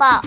报。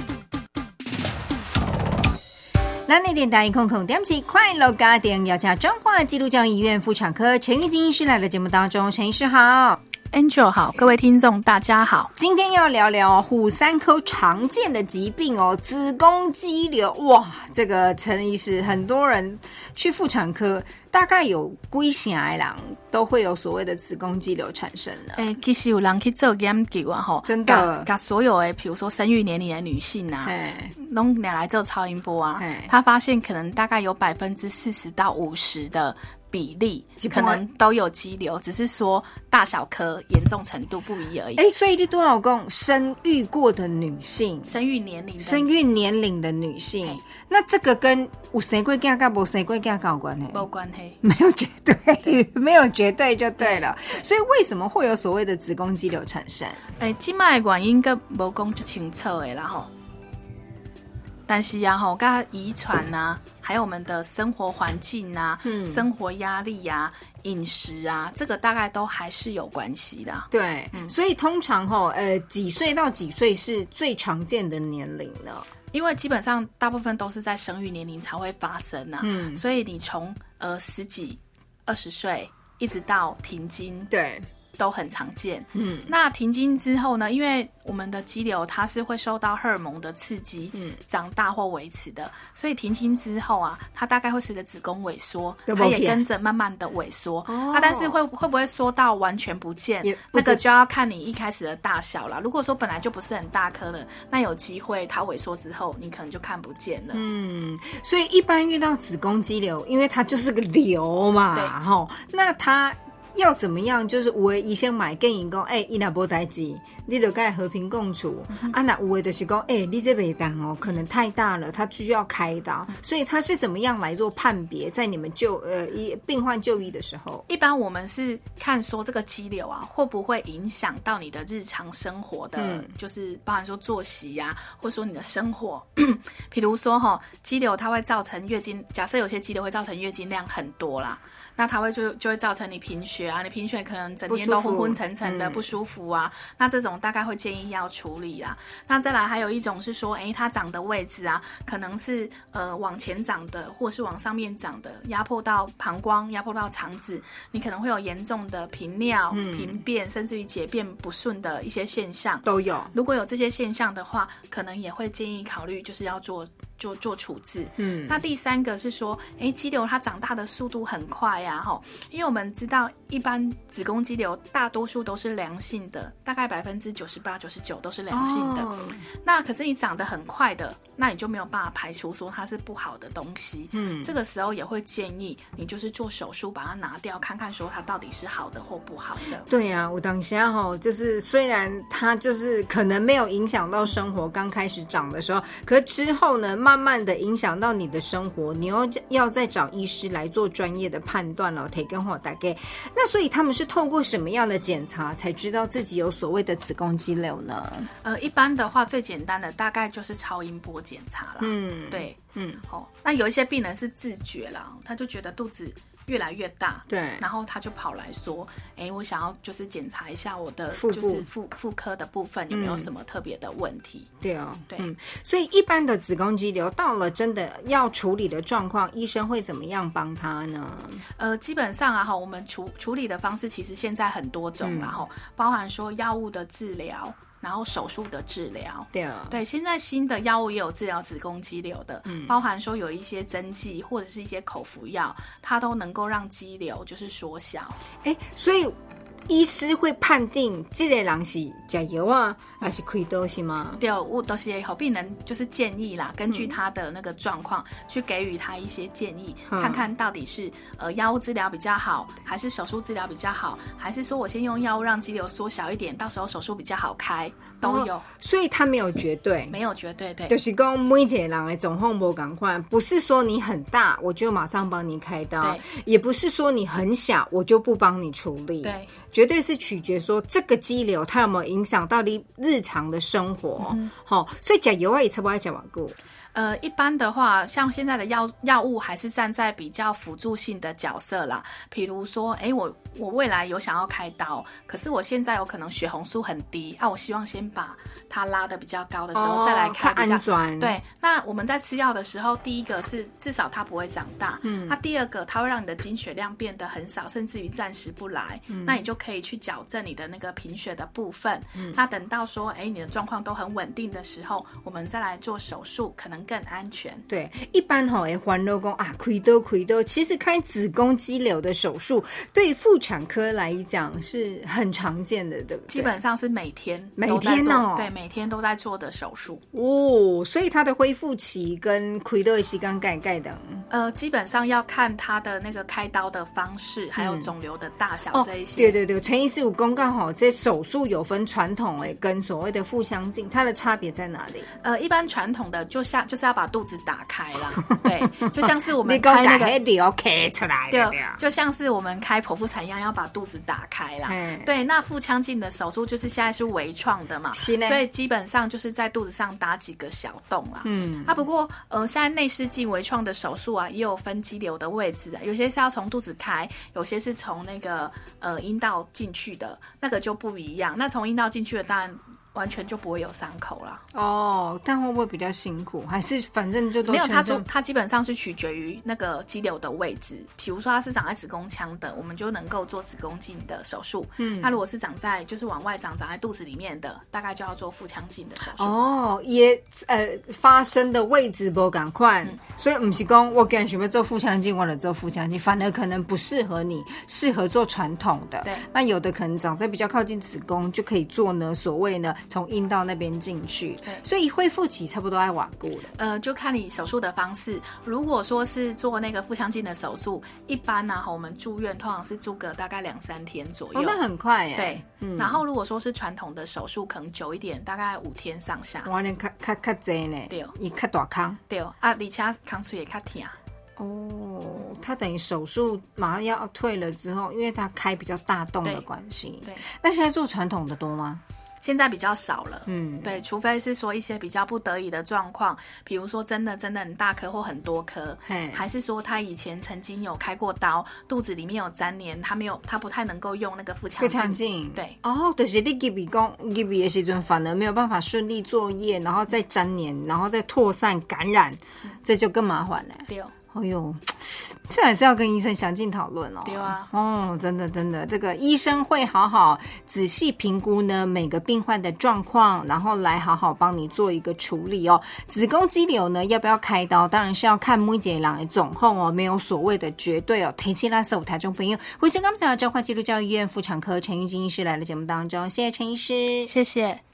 那那电台空空点击快乐家庭，要加彰化基督教医院妇产科陈玉金医师来到节目当中，陈医师好。Angel 好，各位听众大家好。今天要聊聊虎三科常见的疾病哦，子宫肌瘤。哇，这个陈医师，很多人去妇产科，大概有龟型狼都会有所谓的子宫肌瘤产生的。诶、其实有人去做研究啊，吼，真的把把所有哎，比如说生育年龄的女性啊，哎，弄拿来做超音波啊哎，他发现可能大概有百分之四十到五十的比例可能都有肌瘤，只是说大小颗、严重程度不一而已。哎，所以你多少共生育过的女性，生育年龄的生育年龄的女性哎，那这个跟有生过囝跟无生过囝有关系？没关系。没有绝对，没有绝对就对了。所以为什么会有所谓的子宫肌瘤产生？诶，即卖的原因个无讲就清楚的啦吼。但是呀啊吼，跟遗传呐，还有我们的生活环境啊、嗯生活压力啊、饮食啊，这个大概都还是有关系的。对，所以通常哈，呃，几岁到几岁是最常见的年龄呢？因为基本上大部分都是在生育年龄才会发生呐、嗯所以你从呃十几、二十岁一直到停经对，都很常见。嗯，那停经之后呢？因为我们的肌瘤它是会受到荷尔蒙的刺激，嗯长大或维持的，所以停经之后啊，它大概会随着子宫萎缩，它也跟着慢慢的萎缩。哦啊，但是会会不会缩到完全不见？不那个就要看你一开始的大小啦。如果说本来就不是很大颗的，那有机会它萎缩之后，你可能就看不见了。嗯，所以一般遇到子宫肌瘤，因为它就是个瘤嘛，对哈，那它。要怎么样？就是有的医生买跟伊讲，哎、伊若无代志，你就该和平共处。啊，那有的就是讲，哎、你这袂当哦，可能太大了，他需要开刀。所以他是怎么样来做判别？在你们就呃医病患就医的时候，一般我们是看说这个肌瘤啊，会不会影响到你的日常生活的，嗯就是包含说作息呀、或者说你的生活。比如说哈，肌瘤它会造成月经，假设有些肌瘤会造成月经量很多啦，那它会就就会造成你贫血啊，你贫血可能整天都昏昏沉沉的嗯不舒服啊，那这种大概会建议要处理啦。那再来还有一种是说，诶，它长的位置啊，可能是呃往前长的，或是往上面长的，压迫到膀胱，压迫到肠子，你可能会有严重的频尿、嗯频便，甚至于解便不顺的一些现象。都有。如果有这些现象的话，可能也会建议考虑就是要做做做处置。嗯，那第三个是说，哎，肌瘤它长大的速度很快呀、哈，因为我们知道一般子宫肌瘤大多数都是良性的，大概百分之九十八、九十九都是良性的。哦那可是你长得很快的，那你就没有办法排除说它是不好的东西。嗯这个时候也会建议你就是做手术把它拿掉，看看说它到底是好的或不好的。对呀、我当下哈，就是虽然它就是可能没有影响到生活，刚开始长的时候，可是之后呢，慢慢的影响到你的生活，你又要再找医师来做专业的判断了。提跟我大概，那所以他们是透过什么样的检查才知道自己有所谓的子宫肌瘤呢？呃，一般的话最简单的大概就是超音波检查啦。嗯，，对，嗯，哦，那有一些病人是自觉啦，他就觉得肚子越来越大，对。然后他就跑来说，哎，我想要就是检查一下我的腹就是妇妇科的部分有没有嗯什么特别的问题。对哦，对。嗯，所以一般的子宫肌瘤到了真的要处理的状况，医生会怎么样帮他呢？呃，基本上啊哈，我们处处理的方式其实现在很多种啦哈，包含说药物的治疗，然后手术的治疗。对啊，对，现在新的药物也有治疗子宫肌瘤的，嗯包含说有一些针剂或者是一些口服药，它都能够让肌瘤就是缩小。哎，所以医师会判定这个人是加油啊，还是开刀是吗？对，我都是好病人就是建议啦，根据他的那个状况、去给予他一些建议，看看到底是呃药物治疗比较好，还是手术治疗比较好，还是说我先用药物让肌瘤缩小一点，到时候手术比较好开，都有，所以他没有绝对，没有绝对对。就是讲每一个人的总控不赶快，不是说你很大我就马上帮你开刀，也不是说你很小我就不帮你处理，对，绝对是取决说这个肌瘤它有没有影响到你日常的生活，好、所以讲油啊也差不多讲完过，呃，一般的话，像现在的药药物还是站在比较辅助性的角色啦。比如说，哎，我我未来有想要开刀，可是我现在有可能血红素很低啊，我希望先把它拉的比较高的时候再来开比较。对，那我们在吃药的时候，第一个是至少它不会长大，嗯，那第二个它会让你的经血量变得很少，甚至于暂时不来，嗯，那你就可以去矫正你的那个贫血的部分。嗯，那等到说，哎，你的状况都很稳定的时候，我们再来做手术，可能。更安全。对，一般吼诶，环肉宫啊，亏多亏多。其实开子宫肌瘤的手术，对妇产科来讲是很常见的，对不对？基本上是每天每天哦，对，每天都在做的手术哦。所以它的恢复期跟亏多西干盖盖的，呃，基本上要看他的那个开刀的方式，还有肿瘤的大小这一些。对对对，陈医师，我公告好，这手术有分传统哎，跟所谓的腹腔镜，它的差别在哪里？呃，一般传统的就像。就是要把肚子打开啦，对，就像是我们开那个开出来，对，就像是我们开剖腹产一样，要把肚子打开啦。对，那腹腔镜的手术就是现在是微创的嘛，所以基本上就是在肚子上打几个小洞啦。嗯，啊，不过呃，现在内视镜微创的手术啊，也有分肌瘤的位置的，有些是要从肚子开，有些是从那个呃阴道进去的，那个就不一样。那从阴道进去的当然。完全就不会有伤口了哦，但会不会比较辛苦？还是反正就都没有？它说它基本上是取决于那个肌瘤的位置。比如说它是长在子宫腔的，我们就能够做子宫镜的手术。嗯，那如果是长在就是往外长，长在肚子里面的，大概就要做腹腔镜的手术。哦，也呃发生的位置不赶快，所以不是讲我跟准备做腹腔镜，或者做腹腔镜，反而可能不适合你，适合做传统的。对，那有的可能长在比较靠近子宫，就可以做呢，所谓呢。从阴道那边进去，所以恢复期差不多爱瓦固了。呃，就看你手术的方式。如果说是做那个腹腔镜的手术，一般呢，我们住院通常是住个大概两三天左右。那很快耶。对，嗯。然后如果说是传统的手术，可能久一点，大概五天上下。哇，你卡卡卡济呢？对，你卡大康。对，啊，而且康出也卡疼。哦，他等于手术马上要退了之后，因为他开比较大洞的关系。对。那现在做传统的多吗？现在比较少了，嗯，对，除非是说一些比较不得已的状况，比如说真的真的很大颗或很多颗，还是说他以前曾经有开过刀，肚子里面有粘连，他没有，他不太能够用那个腹腔镜，对，哦，就是你给比讲给比的时阵，反而没有办法顺利作业，然后再粘连，然后再扩散感染，这就更麻烦了。对。哎呦，这还是要跟医生详尽讨论哦。对啊，哦，真的真的，这个医生会好好仔细评估呢每个病患的状况，然后来好好帮你做一个处理哦。子宫肌瘤呢要不要开刀，当然是要看每节人的总控哦，没有所谓的绝对哦。提起拉手台中朋友，欢迎刚才交换基督教医院妇产科陈玉金医师来了节目当中，谢谢陈医师，谢谢。